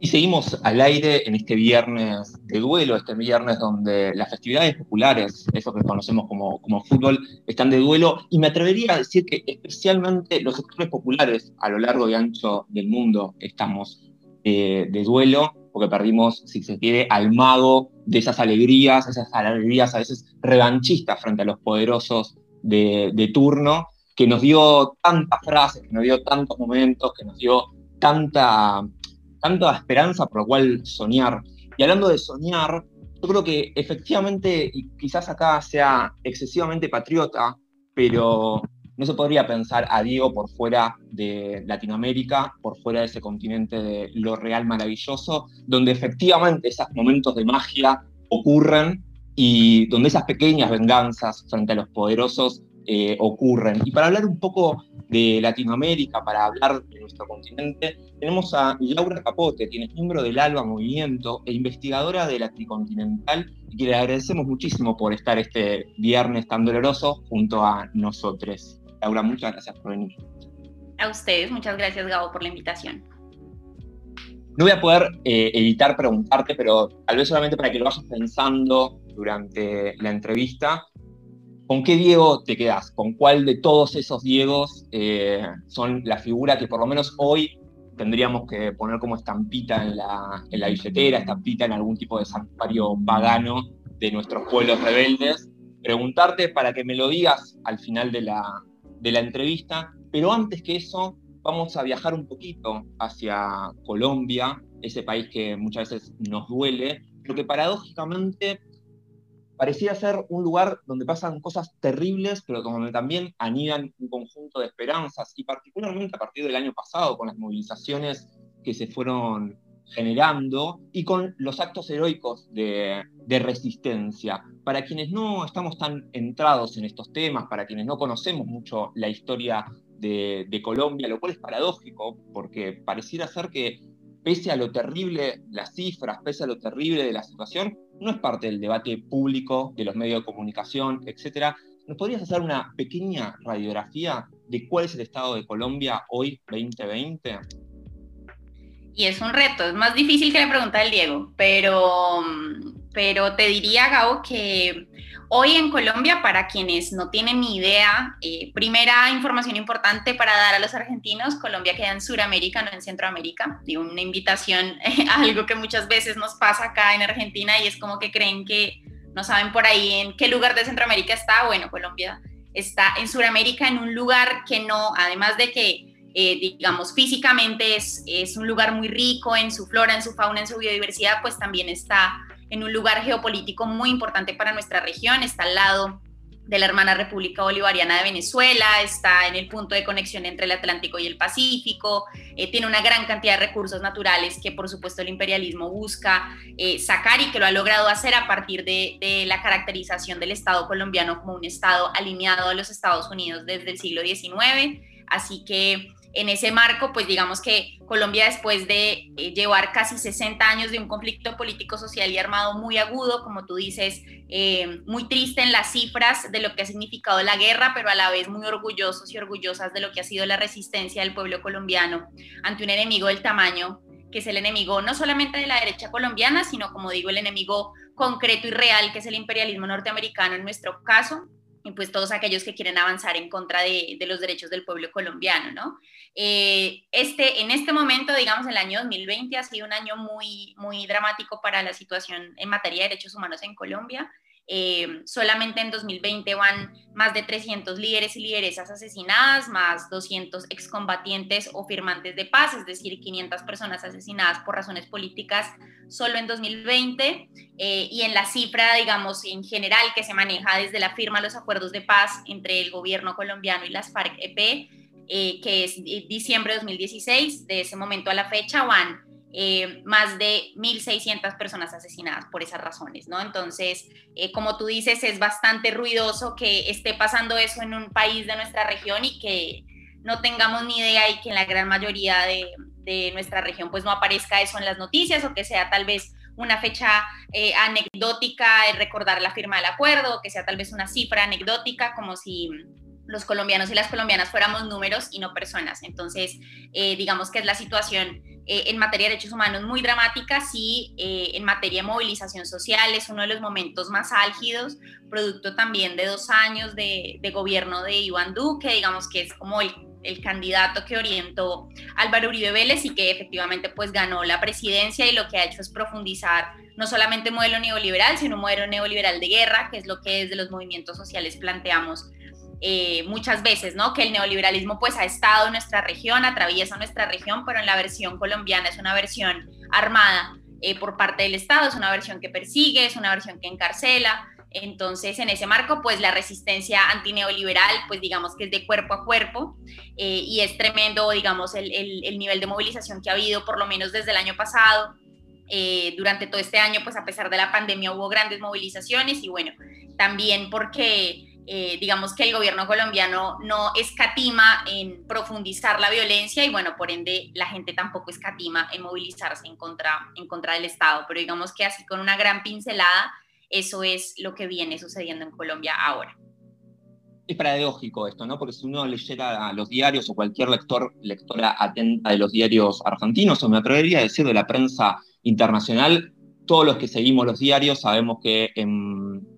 Y seguimos al aire en este viernes de duelo, este viernes donde las festividades populares, eso que conocemos como, como fútbol, están de duelo. Y me atrevería a decir que especialmente los sectores populares a lo largo y ancho del mundo estamos eh, de duelo, porque perdimos, si se quiere, al mago de esas alegrías, esas alegrías a veces revanchistas frente a los poderosos de, de turno, que nos dio tantas frases, que nos dio tantos momentos, que nos dio tanta tanta esperanza por lo cual soñar. Y hablando de soñar, yo creo que efectivamente, quizás acá sea excesivamente patriota, pero no se podría pensar a Diego por fuera de Latinoamérica, por fuera de ese continente de lo real maravilloso, donde efectivamente esos momentos de magia ocurren y donde esas pequeñas venganzas frente a los poderosos eh, ocurren. Y para hablar un poco de Latinoamérica, para hablar de nuestro continente, tenemos a Laura Capote, quien es miembro del ALBA Movimiento e investigadora de la Tricontinental, y que le agradecemos muchísimo por estar este viernes tan doloroso junto a nosotros. Laura, muchas gracias por venir. A ustedes, muchas gracias Gabo por la invitación. No voy a poder eh, evitar preguntarte, pero tal vez solamente para que lo vayas pensando durante la entrevista, ¿Con qué Diego te quedas? ¿Con cuál de todos esos Diegos eh, son la figura que por lo menos hoy tendríamos que poner como estampita en la, en la billetera, estampita en algún tipo de santuario pagano de nuestros pueblos rebeldes? Preguntarte para que me lo digas al final de la, de la entrevista, pero antes que eso, vamos a viajar un poquito hacia Colombia, ese país que muchas veces nos duele, pero que paradójicamente parecía ser un lugar donde pasan cosas terribles, pero donde también anidan un conjunto de esperanzas, y particularmente a partir del año pasado, con las movilizaciones que se fueron generando y con los actos heroicos de, resistencia. Para quienes no estamos tan entrados en estos temas, para quienes no conocemos mucho la historia de, de Colombia, lo cual es paradójico, porque pareciera ser que pese a lo terrible, las cifras, pese a lo terrible de la situación, no es parte del debate público de los medios de comunicación, etc. ¿Nos podrías hacer una pequeña radiografía de cuál es el estado de Colombia hoy 2020? Y es un reto, es más difícil que la pregunta del Diego, pero, pero te diría, Gabo, que Hoy en Colombia, para quienes no tienen ni idea, eh, primera información importante para dar a los argentinos, Colombia queda en Sudamérica, no en Centroamérica. Digo, una invitación a algo que muchas veces nos pasa acá en Argentina y es como que creen que no saben por ahí en qué lugar de Centroamérica está. Bueno, Colombia está en Sudamérica, en un lugar que no, además de que eh, digamos, físicamente es, es, un lugar muy rico en su flora, en su fauna, en su biodiversidad, pues también está en un lugar geopolítico muy importante para nuestra región, está al lado de la hermana República Bolivariana de Venezuela, está en el punto de conexión entre el Atlántico y el Pacífico, eh, tiene una gran cantidad de recursos naturales que por supuesto el imperialismo busca eh, sacar y que lo ha logrado hacer a partir de, de, la caracterización del Estado colombiano como un Estado alineado a los Estados Unidos desde el siglo XIX. Así que en ese marco, pues digamos que Colombia después de eh, llevar casi 60 años de un conflicto político, social y armado muy agudo, como tú dices, eh, muy triste en las cifras de lo que ha significado la guerra, pero a la vez muy orgullosos y orgullosas de lo que ha sido la resistencia del pueblo colombiano ante un enemigo del tamaño que es el enemigo no solamente de la derecha colombiana, sino como digo, el enemigo concreto y real, que es el imperialismo norteamericano en nuestro caso, pues todos aquellos que quieren avanzar en contra de, los derechos del pueblo colombiano, ¿no? Eh, este, en este momento, digamos, el año 2020 ha sido un año muy, muy dramático para la situación en materia de derechos humanos en Colombia. Eh, solamente en 2020 van más de 300 líderes y lideresas asesinadas, más 200 excombatientes o firmantes de paz, es decir, 500 personas asesinadas por razones políticas solo en 2020. Eh, y en la cifra, digamos, en general que se maneja desde la firma de los acuerdos de paz entre el gobierno colombiano y las FARC-EP, eh, que es diciembre de 2016, de ese momento a la fecha van eh, más de 1.600 personas asesinadas por esas razones, ¿no? Entonces, eh, como tú dices, es bastante ruidoso que esté pasando eso en un país de nuestra región y que no tengamos ni idea y que en la gran mayoría de, nuestra región pues no aparezca eso en las noticias o que sea tal vez una fecha anecdótica de recordar la firma del acuerdo, o que sea tal vez una cifra anecdótica como si los colombianos y las colombianas fuéramos números y no personas. Entonces, eh, digamos que es la situación eh, en materia de derechos humanos muy dramática, sí, eh, en materia de movilización social es uno de los momentos más álgidos, producto también de dos años de, gobierno de Iván Duque, digamos que es como el candidato que orientó Álvaro Uribe Vélez y que efectivamente pues ganó la presidencia y lo que ha hecho es profundizar no solamente modelo neoliberal, sino un modelo neoliberal de guerra, que es lo que desde los movimientos sociales planteamos eh, muchas veces, ¿no? Que el neoliberalismo pues ha estado en nuestra región, atraviesa nuestra región, pero en la versión colombiana es una versión armada eh, por parte del Estado, es una versión que persigue, es una versión que encarcela, entonces, en ese marco, pues la resistencia antineoliberal, pues digamos que es de cuerpo a cuerpo eh, y es tremendo, digamos, el, nivel de movilización que ha habido, por lo menos desde el año pasado. Eh, durante todo este año, pues a pesar de la pandemia hubo grandes movilizaciones y bueno, también porque eh, digamos que el gobierno colombiano no escatima en profundizar la violencia y bueno, por ende la gente tampoco escatima en movilizarse en contra, en contra del Estado, pero digamos que así con una gran pincelada eso es lo que viene sucediendo en Colombia ahora. Es paradójico esto, ¿no? Porque si uno leyera los diarios o cualquier lector, lectora atenta de los diarios argentinos, o me atrevería a decir de la prensa internacional, todos los que seguimos los diarios sabemos que en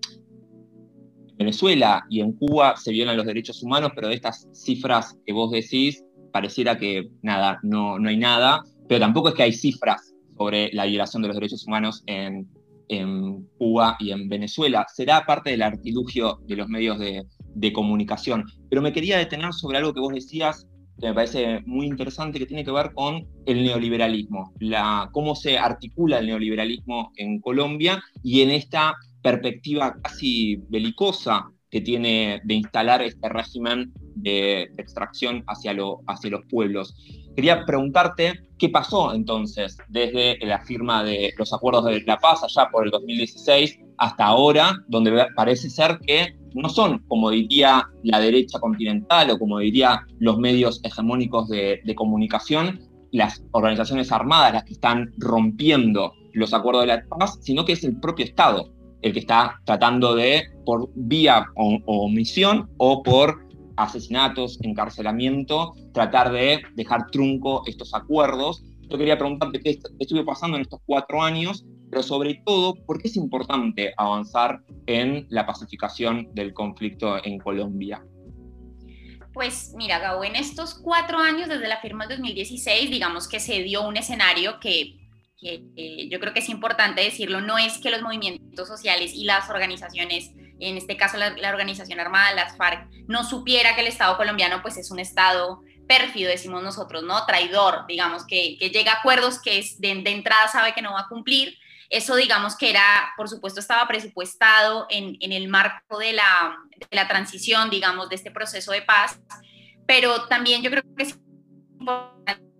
Venezuela y en Cuba se violan los derechos humanos, pero de estas cifras que vos decís, pareciera que nada, no, no hay nada, pero tampoco es que hay cifras sobre la violación de los derechos humanos en en Cuba y en Venezuela. Será parte del artilugio de los medios de, comunicación. Pero me quería detener sobre algo que vos decías, que me parece muy interesante, que tiene que ver con el neoliberalismo, la, cómo se articula el neoliberalismo en Colombia y en esta perspectiva casi belicosa que tiene de instalar este régimen de, extracción hacia, lo, hacia los pueblos. Quería preguntarte qué pasó entonces desde la firma de los acuerdos de la paz allá por el 2016 hasta ahora, donde parece ser que no son, como diría la derecha continental o como diría los medios hegemónicos de, de comunicación, las organizaciones armadas las que están rompiendo los acuerdos de la paz, sino que es el propio Estado el que está tratando de, por vía o, omisión o por asesinatos, encarcelamiento, tratar de dejar trunco estos acuerdos. Yo quería preguntarte qué estuvo pasando en estos cuatro años, pero sobre todo, ¿por qué es importante avanzar en la pacificación del conflicto en Colombia? Pues mira, Gabo, en estos cuatro años, desde la firma del 2016, digamos que se dio un escenario que que yo creo que es importante decirlo, no es que los movimientos sociales y las organizaciones, en este caso la, organización armada, las FARC, no supiera que el Estado colombiano pues es un Estado pérfido, decimos nosotros, ¿no? Traidor, digamos, que, que llega a acuerdos que es de, entrada sabe que no va a cumplir. Eso, digamos, que era, por supuesto, estaba presupuestado en, en el marco de la, de la transición, digamos, de este proceso de paz, pero también yo creo que es importante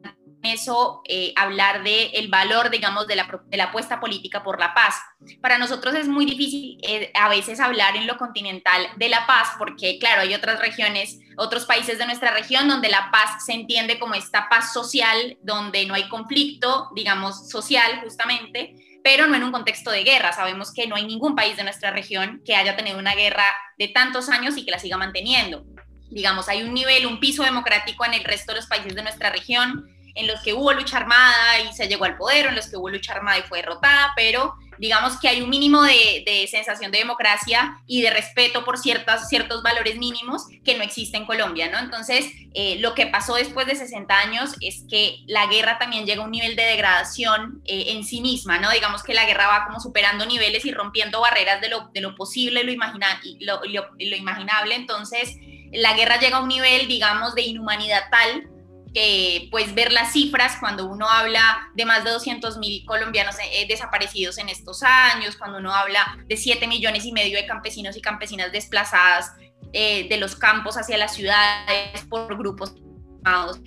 eso eh, hablar del el valor, digamos, de la, de la, apuesta política por la paz. Para nosotros es muy difícil eh, a veces hablar en lo continental de la paz, porque claro, hay otras regiones, otros países de nuestra región donde la paz se entiende como esta paz social, donde no hay conflicto, digamos, social justamente, pero no en un contexto de guerra. Sabemos que no hay ningún país de nuestra región que haya tenido una guerra de tantos años y que la siga manteniendo. Digamos, hay un nivel, un piso democrático en el resto de los países de nuestra región en los que hubo lucha armada y se llegó al poder, en los que hubo lucha armada y fue derrotada, pero digamos que hay un mínimo de, sensación de democracia y de respeto por ciertas, ciertos valores mínimos que no existe en Colombia, ¿no? Entonces, eh, lo que pasó después de 60 años es que la guerra también llega a un nivel de degradación eh, en sí misma, ¿no? Digamos que la guerra va como superando niveles y rompiendo barreras de lo, posible lo, imagina, lo imaginable, entonces la guerra llega a un nivel, digamos, de inhumanidad tal que pues ver las cifras cuando uno habla de más de 200 mil colombianos eh, desaparecidos en estos años, cuando uno habla de 7 millones y medio de campesinos y campesinas desplazadas eh, de los campos hacia las ciudades por grupos armados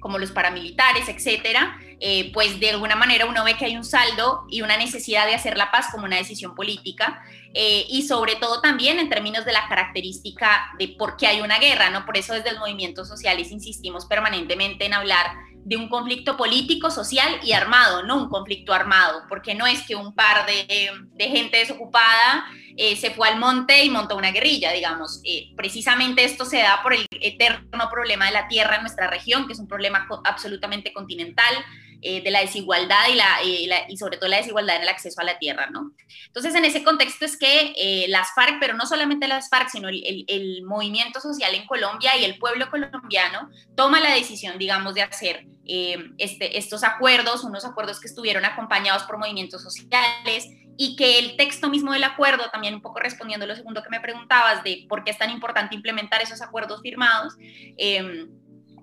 como los paramilitares, etcétera, eh, pues de alguna manera uno ve que hay un saldo y una necesidad de hacer la paz como una decisión política eh, y sobre todo también en términos de la característica de por qué hay una guerra, ¿no? Por eso desde los movimientos sociales insistimos permanentemente en hablar de un conflicto político, social y armado, no un conflicto armado, porque no es que un par de, de gente desocupada eh, se fue al monte y montó una guerrilla, digamos. Eh, precisamente esto se da por el eterno problema de la tierra en nuestra región, que es un problema absolutamente continental, eh, de la desigualdad y, la, y, sobre todo la desigualdad en el acceso a la tierra, ¿no? Entonces, en ese contexto es que eh, las FARC, pero no solamente las FARC, sino el, el, movimiento social en Colombia y el pueblo colombiano toma la decisión, digamos, de hacer este, estos acuerdos, unos acuerdos que estuvieron acompañados por movimientos sociales y que el texto mismo del acuerdo, también un poco respondiendo lo segundo que me preguntabas de por qué es tan importante implementar esos acuerdos firmados, eh,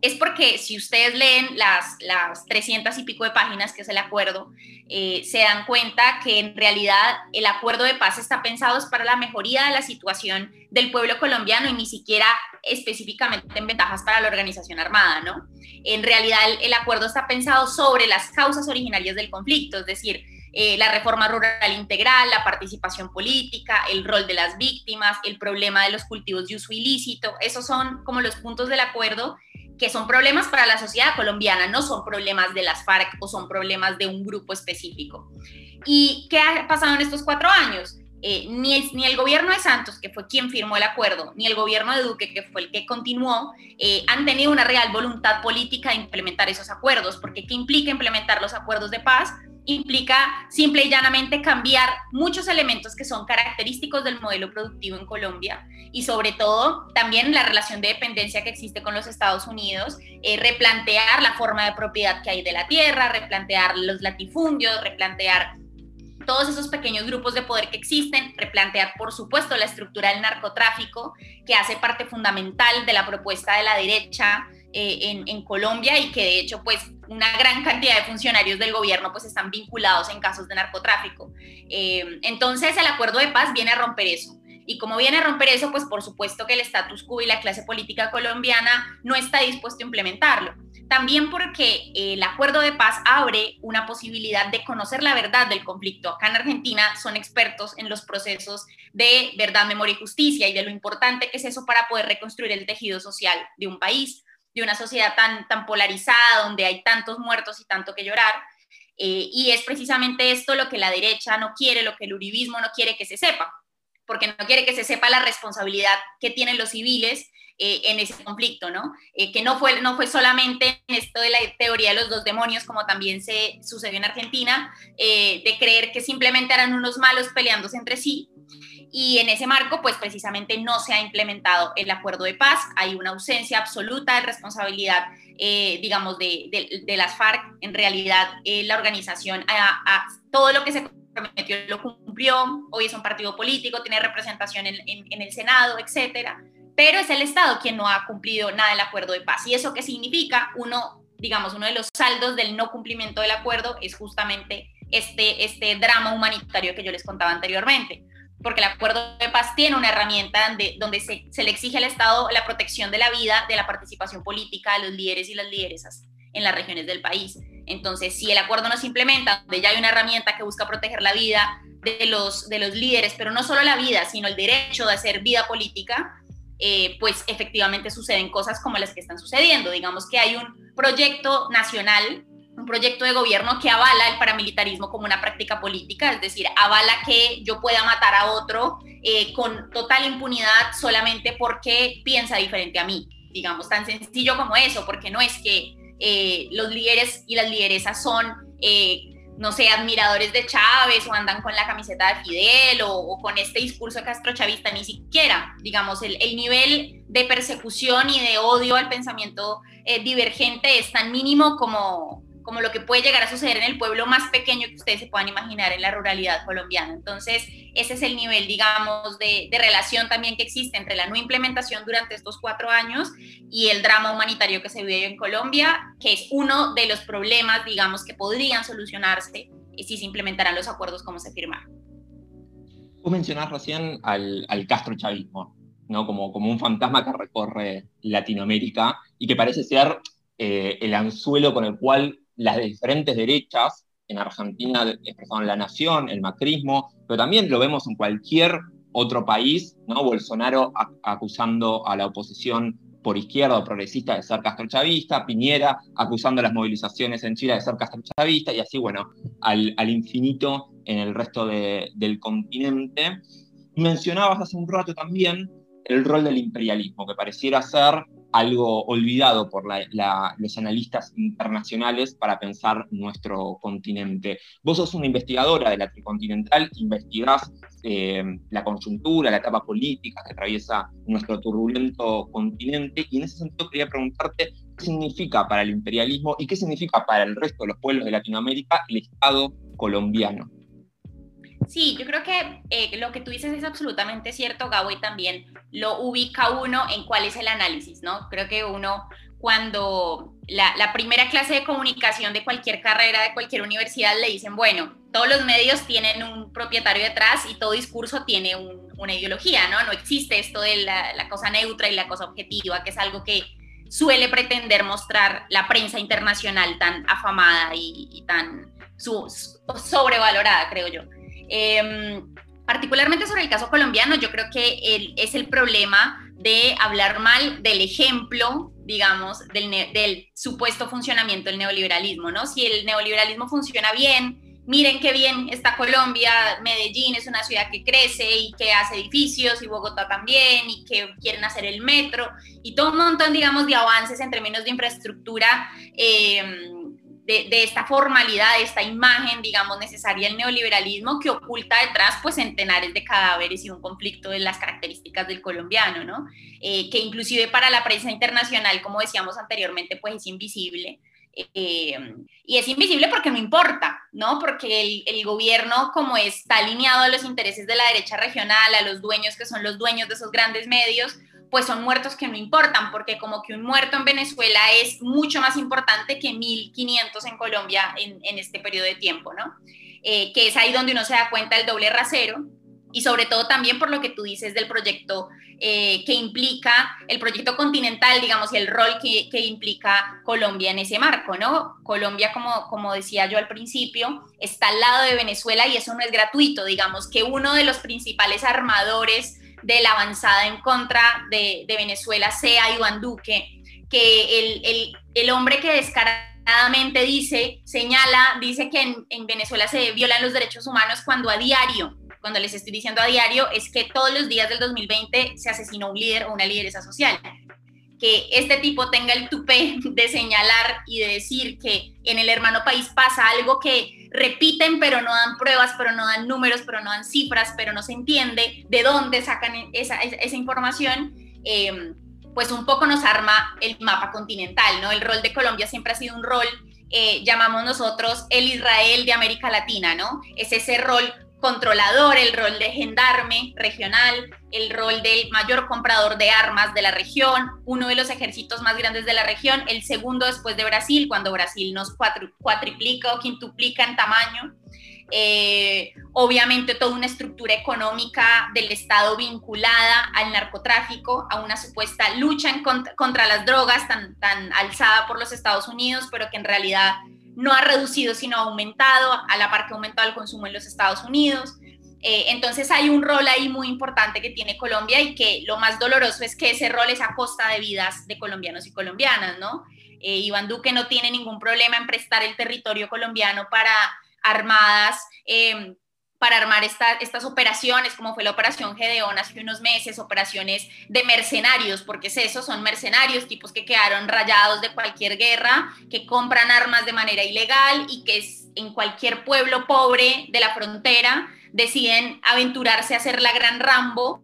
es porque si ustedes leen las, las 300 y pico de páginas que es el acuerdo, eh, se dan cuenta que en realidad el acuerdo de paz está pensado para la mejoría de la situación del pueblo colombiano y ni siquiera específicamente en ventajas para la organización armada, ¿no? En realidad el, acuerdo está pensado sobre las causas originarias del conflicto, es decir, eh, la reforma rural integral, la participación política, el rol de las víctimas, el problema de los cultivos de uso ilícito, esos son como los puntos del acuerdo que son problemas para la sociedad colombiana, no son problemas de las FARC o son problemas de un grupo específico. ¿Y qué ha pasado en estos cuatro años? Eh, ni, ni, el gobierno de Santos, que fue quien firmó el acuerdo, ni el gobierno de Duque, que fue el que continuó, eh, han tenido una real voluntad política de implementar esos acuerdos, porque ¿qué implica implementar los acuerdos de paz? Implica simple y llanamente cambiar muchos elementos que son característicos del modelo productivo en Colombia y sobre todo también la relación de dependencia que existe con los Estados Unidos, eh, replantear la forma de propiedad que hay de la tierra, replantear los latifundios, replantear todos esos pequeños grupos de poder que existen, replantear, por supuesto, la estructura del narcotráfico, que hace parte fundamental de la propuesta de la derecha eh, en, Colombia y que de hecho pues una gran cantidad de funcionarios del gobierno pues están vinculados en casos de narcotráfico. Eh, entonces el acuerdo de paz viene a romper eso. Y como viene a romper eso, pues por supuesto que el status quo y la clase política colombiana no está dispuesto a implementarlo. También porque el acuerdo de paz abre una posibilidad de conocer la verdad del conflicto. Acá en Argentina son expertos en los procesos de verdad, memoria y justicia y de lo importante que es eso para poder reconstruir el tejido social de un país de una sociedad tan, tan polarizada, donde hay tantos muertos y tanto que llorar. Eh, y es precisamente esto lo que la derecha no quiere, lo que el uribismo no quiere que se sepa, porque no quiere que se sepa la responsabilidad que tienen los civiles eh, en ese conflicto, ¿no? Eh, que no fue, no fue solamente en esto de la teoría de los dos demonios, como también se sucedió en Argentina, de creer que simplemente eran unos malos peleándose entre sí, y en ese marco, pues precisamente no se ha implementado el acuerdo de paz, hay una ausencia absoluta de responsabilidad, eh, digamos, de, de, las FARC. En realidad, eh, la organización, a, todo lo que se prometió lo cumplió, hoy es un partido político, tiene representación en, en, el Senado, etcétera, pero es el Estado quien no ha cumplido nada del acuerdo de paz. ¿Y eso qué significa? Uno, digamos, uno de los saldos del no cumplimiento del acuerdo es justamente este, este drama humanitario que yo les contaba anteriormente porque el acuerdo de paz tiene una herramienta donde, donde se, se, le exige al Estado la protección de la vida, de la participación política de los líderes y las lideresas en las regiones del país. Entonces, si el acuerdo no se implementa, donde ya hay una herramienta que busca proteger la vida de los, de los líderes, pero no solo la vida, sino el derecho de hacer vida política, eh, pues efectivamente suceden cosas como las que están sucediendo. Digamos que hay un proyecto nacional proyecto de gobierno que avala el paramilitarismo como una práctica política, es decir, avala que yo pueda matar a otro eh, con total impunidad solamente porque piensa diferente a mí, digamos, tan sencillo como eso, porque no es que eh, los líderes y las lideresas son, eh, no sé, admiradores de Chávez o andan con la camiseta de Fidel o, con este discurso castrochavista, ni siquiera, digamos, el, el, nivel de persecución y de odio al pensamiento divergente es tan mínimo como como lo que puede llegar a suceder en el pueblo más pequeño que ustedes se puedan imaginar en la ruralidad colombiana. Entonces, ese es el nivel, digamos, de, relación también que existe entre la no implementación durante estos cuatro años y el drama humanitario que se vive en Colombia, que es uno de los problemas, digamos, que podrían solucionarse si se implementaran los acuerdos como se firmaron. Tú mencionás recién al, al Castro chavismo, ¿no? Como, como un fantasma que recorre Latinoamérica y que parece ser eh, el anzuelo con el cual las diferentes derechas, en Argentina expresaron la nación, el macrismo, pero también lo vemos en cualquier otro país, ¿no? Bolsonaro acusando a la oposición por izquierda o progresista de ser castrochavista, Piñera acusando a las movilizaciones en Chile de ser castrochavista, y así, bueno, al, infinito en el resto del continente. mencionabas hace un rato también el rol del imperialismo, que pareciera ser algo olvidado por los analistas internacionales para pensar nuestro continente. Vos sos una investigadora de la tricontinental, investigás eh, la coyuntura, la etapa política que atraviesa nuestro turbulento continente, y en ese sentido quería preguntarte qué significa para el imperialismo y qué significa para el resto de los pueblos de Latinoamérica el Estado colombiano. Sí, yo creo que eh, lo que tú dices es absolutamente cierto, Gabo, también lo ubica uno en cuál es el análisis, ¿no? Creo que uno cuando la, primera clase de comunicación de cualquier carrera, de cualquier universidad, le dicen, bueno, todos los medios tienen un propietario detrás y todo discurso tiene una ideología, ¿no? No existe esto de la, cosa neutra y la cosa objetiva, que es algo que suele pretender mostrar la prensa internacional tan afamada y, tan sobrevalorada, creo yo. Em, particularmente sobre el caso colombiano, yo creo que es el problema de hablar mal del ejemplo, digamos, del, del, supuesto funcionamiento del neoliberalismo, ¿no? Si el neoliberalismo funciona bien, miren qué bien está Colombia, Medellín es una ciudad que crece y que hace edificios, y Bogotá también, y que quieren hacer el metro, y todo un montón, digamos, de avances en términos de infraestructura. Eh, de, esta formalidad, de esta imagen, digamos, necesaria del neoliberalismo que oculta detrás pues centenares de cadáveres y un conflicto de las características del colombiano, ¿no? Eh, que inclusive para la prensa internacional, como decíamos anteriormente, pues es invisible. Eh, y es invisible porque no importa, ¿no? Porque el, el, gobierno, como está alineado a los intereses de la derecha regional, a los dueños que son los dueños de esos grandes medios, pues son muertos que no importan, porque como que un muerto en Venezuela es mucho más importante que 1.500 en Colombia en, este periodo de tiempo, ¿no? Eh, que es ahí donde uno se da cuenta del doble rasero y sobre todo también por lo que tú dices del proyecto eh, que implica, el proyecto continental, digamos, y el rol que, que, implica Colombia en ese marco, ¿no? Colombia, como, como decía yo al principio, está al lado de Venezuela y eso no es gratuito, digamos, que uno de los principales armadores de la avanzada en contra de, Venezuela sea Iván Duque, que el, hombre que descaradamente dice, señala, dice que en, Venezuela se violan los derechos humanos cuando a diario, cuando les estoy diciendo a diario, es que todos los días del 2020 se asesinó un líder o una lideresa social que este tipo tenga el tupé de señalar y de decir que en el hermano país pasa algo que repiten pero no dan pruebas, pero no dan números, pero no dan cifras, pero no se entiende de dónde sacan esa, esa información, eh, pues un poco nos arma el mapa continental, ¿no? El rol de Colombia siempre ha sido un rol, eh, llamamos nosotros el Israel de América Latina, ¿no? Es ese rol controlador, el rol de gendarme regional, el rol del mayor comprador de armas de la región, uno de los ejércitos más grandes de la región, el segundo después de Brasil, cuando Brasil nos cuatriplica o quintuplica en tamaño. Eh, obviamente toda una estructura económica del Estado vinculada al narcotráfico, a una supuesta lucha contra, contra, las drogas tan, tan alzada por los Estados Unidos, pero que en realidad no ha reducido, sino ha aumentado, a la par que ha aumentado el consumo en los Estados Unidos. Eh, entonces hay un rol ahí muy importante que tiene Colombia y que lo más doloroso es que ese rol es a costa de vidas de colombianos y colombianas, ¿no? Eh, Iván Duque no tiene ningún problema en prestar el territorio colombiano para armadas eh, para armar estas operaciones, como fue la operación Gedeón hace unos meses, operaciones de mercenarios, porque es eso, son mercenarios, tipos que quedaron rayados de cualquier guerra, que compran armas de manera ilegal y que en cualquier pueblo pobre de la frontera deciden aventurarse a hacer la gran Rambo.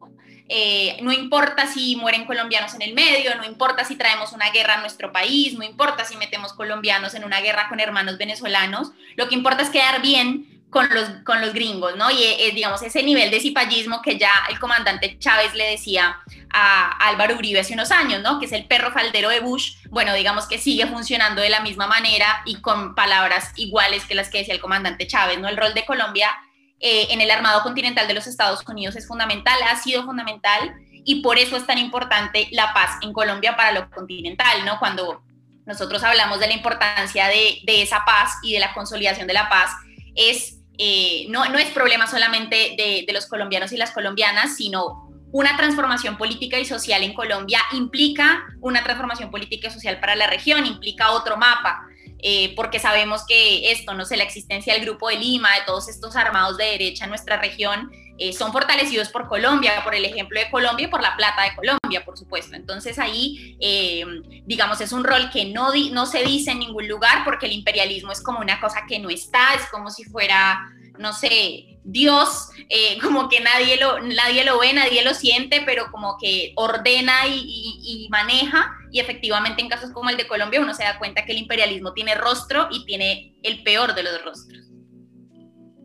Eh, no importa si mueren colombianos en el medio, no importa si traemos una guerra a nuestro país, no importa si metemos colombianos en una guerra con hermanos venezolanos, lo que importa es quedar bien con los, con los gringos, ¿no? Y eh, digamos ese nivel de cipallismo que ya el comandante Chávez le decía a Álvaro Uribe hace unos años, ¿no? Que es el perro faldero de Bush, bueno, digamos que sigue funcionando de la misma manera y con palabras iguales que las que decía el comandante Chávez, ¿no? El rol de Colombia eh, en el armado continental de los Estados Unidos es fundamental, ha sido fundamental y por eso es tan importante la paz en Colombia para lo continental, ¿no? Cuando nosotros hablamos de la importancia de, de esa paz y de la consolidación de la paz, es eh, no, no es problema solamente de, los colombianos y las colombianas, sino una transformación política y social en Colombia implica una transformación política y social para la región, implica otro mapa. eh, porque sabemos que esto, no sé, la existencia del Grupo de Lima, de todos estos armados de derecha en nuestra región, eh, son fortalecidos por Colombia, por el ejemplo de Colombia y por la plata de Colombia, por supuesto. Entonces ahí, eh, digamos, es un rol que no, se dice en ningún lugar porque el imperialismo es como una cosa que no está, es como si fuera, no sé, Dios, eh, como que nadie lo, nadie lo ve, nadie lo siente, pero como que ordena y maneja. Y efectivamente en casos como el de Colombia uno se da cuenta que el imperialismo tiene rostro y tiene el peor de los rostros.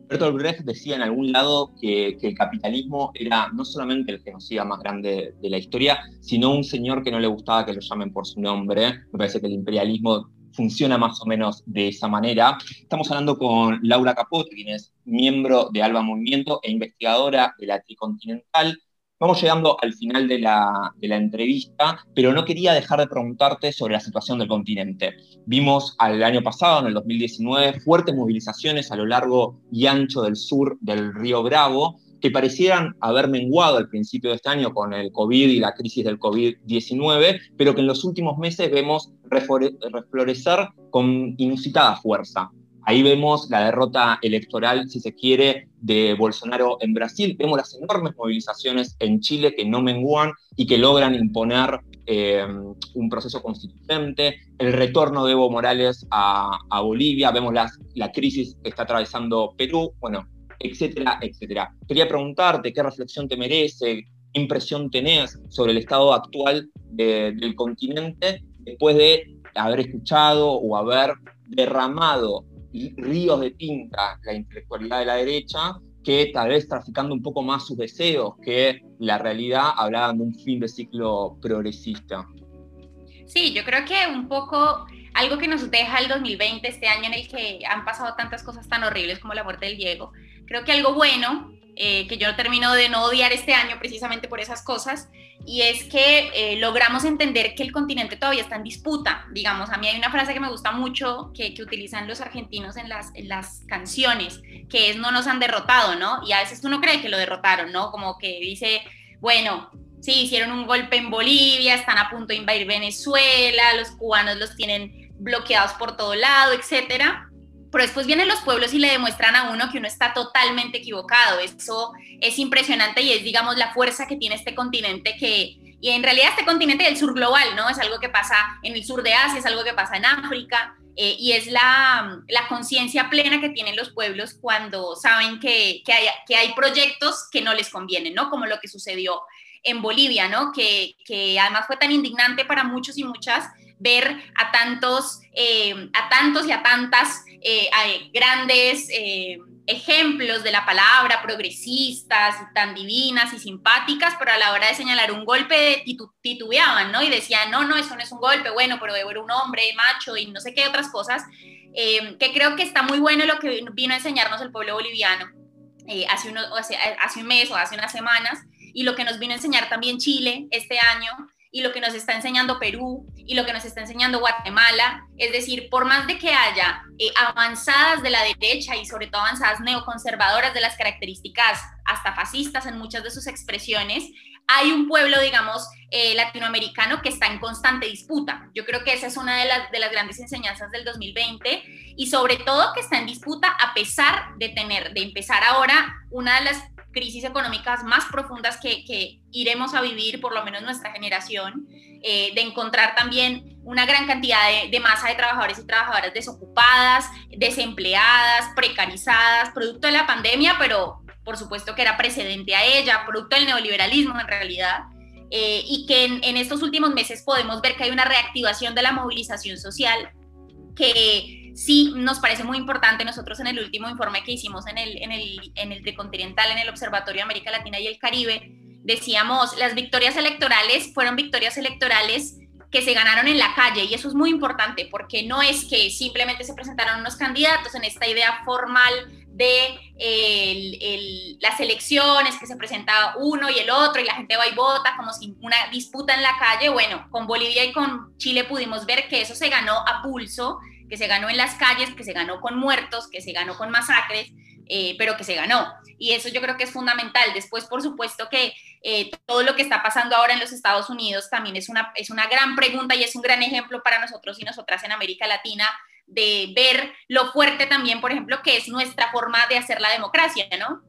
Bertolt Brecht decía en algún lado que, el capitalismo era no solamente el genocida más grande de la historia, sino un señor que no le gustaba que lo llamen por su nombre. Me parece que el imperialismo funciona más o menos de esa manera. Estamos hablando con Laura Capote, quien es miembro de Alba Movimiento e investigadora de la Tricontinental. Vamos llegando al final de la, entrevista, pero no quería dejar de preguntarte sobre la situación del continente. Vimos al año pasado, en el 2019, fuertes movilizaciones a lo largo y ancho del sur del río Bravo, que parecieran haber menguado al principio de este año con el COVID y la crisis del COVID-19, pero que en los últimos meses vemos reflorecer con inusitada fuerza. Ahí vemos la derrota electoral, si se quiere, de Bolsonaro en Brasil. Vemos las enormes movilizaciones en Chile que no menguan y que logran imponer eh, un proceso constituyente. El retorno de Evo Morales a, Bolivia. Vemos la crisis que está atravesando Perú. Bueno, etcétera, etcétera. Quería preguntarte qué reflexión te merece, qué impresión tenés sobre el estado actual del continente después de haber escuchado o haber derramado ríos de tinta la intelectualidad de la derecha, que tal vez traficando un poco más sus deseos que la realidad hablaban de un fin de ciclo progresista. Sí, yo creo que un poco algo que nos deja el 2020, este año en el que han pasado tantas cosas tan horribles como la muerte del Diego, creo que algo bueno eh, que yo termino de no odiar este año precisamente por esas cosas, y es que eh, logramos entender que el continente todavía está en disputa. Digamos, a mí hay una frase que me gusta mucho que, que utilizan los argentinos en las, en las canciones, que es no nos han derrotado, ¿no? Y a veces tú no crees que lo derrotaron, ¿no? Como que dice, bueno, sí, hicieron un golpe en Bolivia, están a punto de invadir Venezuela, los cubanos los tienen bloqueados por todo lado, etcétera pero después vienen los pueblos y le demuestran a uno que uno está totalmente equivocado. Eso es impresionante y es, digamos, la fuerza que tiene este continente que, y en realidad este continente del sur global, ¿no? Es algo que pasa en el sur de Asia, es algo que pasa en África, eh, y es la, conciencia plena que tienen los pueblos cuando saben que, que, hay, que hay proyectos que no les convienen, ¿no? Como lo que sucedió en Bolivia, ¿no? Que, que además fue tan indignante para muchos y muchas ver a tantos, eh, a tantos y a tantas eh, grandes eh, ejemplos de la palabra, progresistas, tan divinas y simpáticas, pero a la hora de señalar un golpe titubeaban, ¿no? Y decían, no, no, eso no es un golpe, bueno, pero ser un hombre macho y no sé qué otras cosas, que creo que está muy bueno lo que vino a enseñarnos el pueblo boliviano hace, uno, hace, hace un mes o hace unas semanas, y lo que nos vino a enseñar también Chile este año, y lo que nos está enseñando Perú y lo que nos está enseñando Guatemala. Es decir, por más de que haya eh, avanzadas de la derecha y sobre todo avanzadas neoconservadoras de las características hasta fascistas en muchas de sus expresiones, hay un pueblo, digamos, eh, latinoamericano que está en constante disputa. Yo creo que esa es una de las, de las grandes enseñanzas del 2020 y sobre todo que está en disputa a pesar de tener, de empezar ahora una de las crisis económicas más profundas que, iremos a vivir, por lo menos nuestra generación, eh, de encontrar también una gran cantidad de, masa de trabajadores y trabajadoras desocupadas, desempleadas, precarizadas, producto de la pandemia, pero por supuesto que era precedente a ella, producto del neoliberalismo en realidad. Eh, y que en estos últimos meses podemos ver que hay una reactivación de la movilización social que sí nos parece muy importante. Nosotros en el último informe que hicimos en el, en el, en el Continental, en el Observatorio de América Latina y el Caribe, decíamos, las victorias electorales fueron victorias electorales que se ganaron en la calle y eso es muy importante porque no es que simplemente se presentaron unos candidatos en esta idea formal de las elecciones, que se presenta uno y el otro y la gente va y vota como si una disputa en la calle. Bueno, con Bolivia y con Chile pudimos ver que eso se ganó a pulso que se ganó en las calles, que se ganó con muertos, que se ganó con masacres, eh, pero que se ganó. Y eso yo creo que es fundamental. Después, por supuesto que eh, todo lo que está pasando ahora en los Estados Unidos también es una, es una gran pregunta y es un gran ejemplo para nosotros y nosotras en América Latina de ver lo fuerte también, por ejemplo, que es nuestra forma de hacer la democracia, ¿no?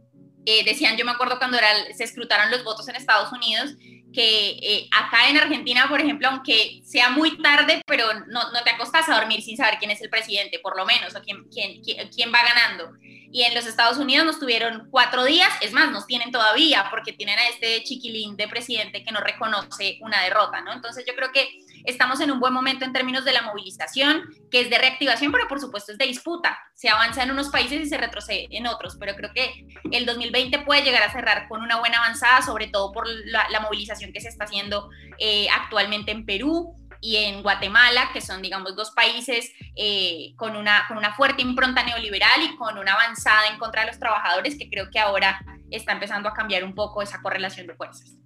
Eh, decían, yo me acuerdo cuando era, se escrutaron los votos en Estados Unidos, que eh, acá en Argentina, por ejemplo, aunque sea muy tarde, pero no, no, te acostas a dormir sin saber quién es el presidente, por lo menos, o quién, quién, quién, va ganando. Y en los Estados Unidos nos tuvieron cuatro días, es más, nos tienen todavía, porque tienen a este chiquilín de presidente que no reconoce una derrota, ¿no? Entonces yo creo que estamos en un buen momento en términos de la movilización, que es de reactivación, pero por supuesto es de disputa. Se avanza en unos países y se retrocede en otros, pero creo que el 2020 puede llegar a cerrar con una buena avanzada, sobre todo por la, movilización que se está haciendo eh, actualmente en Perú y en Guatemala, que son, digamos, dos países eh, con, una, con una fuerte impronta neoliberal y con una avanzada en contra de los trabajadores, que creo que ahora está empezando a cambiar un poco esa correlación de fuerzas.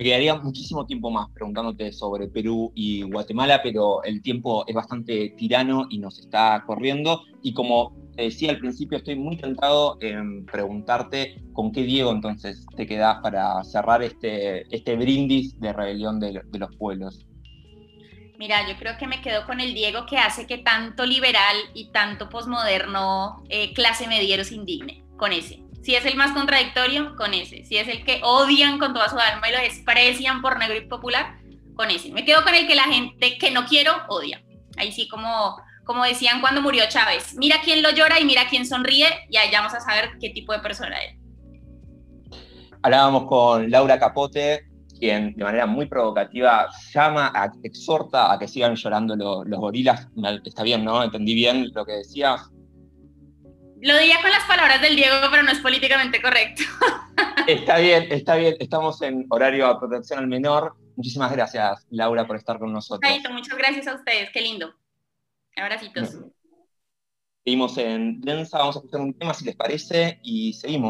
Me quedaría muchísimo tiempo más preguntándote sobre Perú y Guatemala, pero el tiempo es bastante tirano y nos está corriendo. Y como te decía al principio, estoy muy tentado en preguntarte con qué Diego entonces te quedás para cerrar este, este brindis de rebelión de, los pueblos. Mira, yo creo que me quedo con el Diego que hace que tanto liberal y tanto posmoderno eh, clase mediero se indigne, con ese. Si es el más contradictorio, con ese. Si es el que odian con toda su alma y lo desprecian por negro y popular, con ese. Me quedo con el que la gente que no quiero odia. Ahí sí, como, como decían cuando murió Chávez, mira quién lo llora y mira quién sonríe y ahí vamos a saber qué tipo de persona es. Hablábamos con Laura Capote, quien de manera muy provocativa llama, exhorta a que sigan llorando los gorilas. Está bien, ¿no? ¿Entendí bien lo que decías? Lo diría con las palabras del Diego, pero no es políticamente correcto. Está bien, está bien. Estamos en horario de protección al menor. Muchísimas gracias, Laura, por estar con nosotros. muchas gracias a ustedes. Qué lindo. Abracitos. Seguimos en Densa, vamos a escuchar un tema si les parece y seguimos.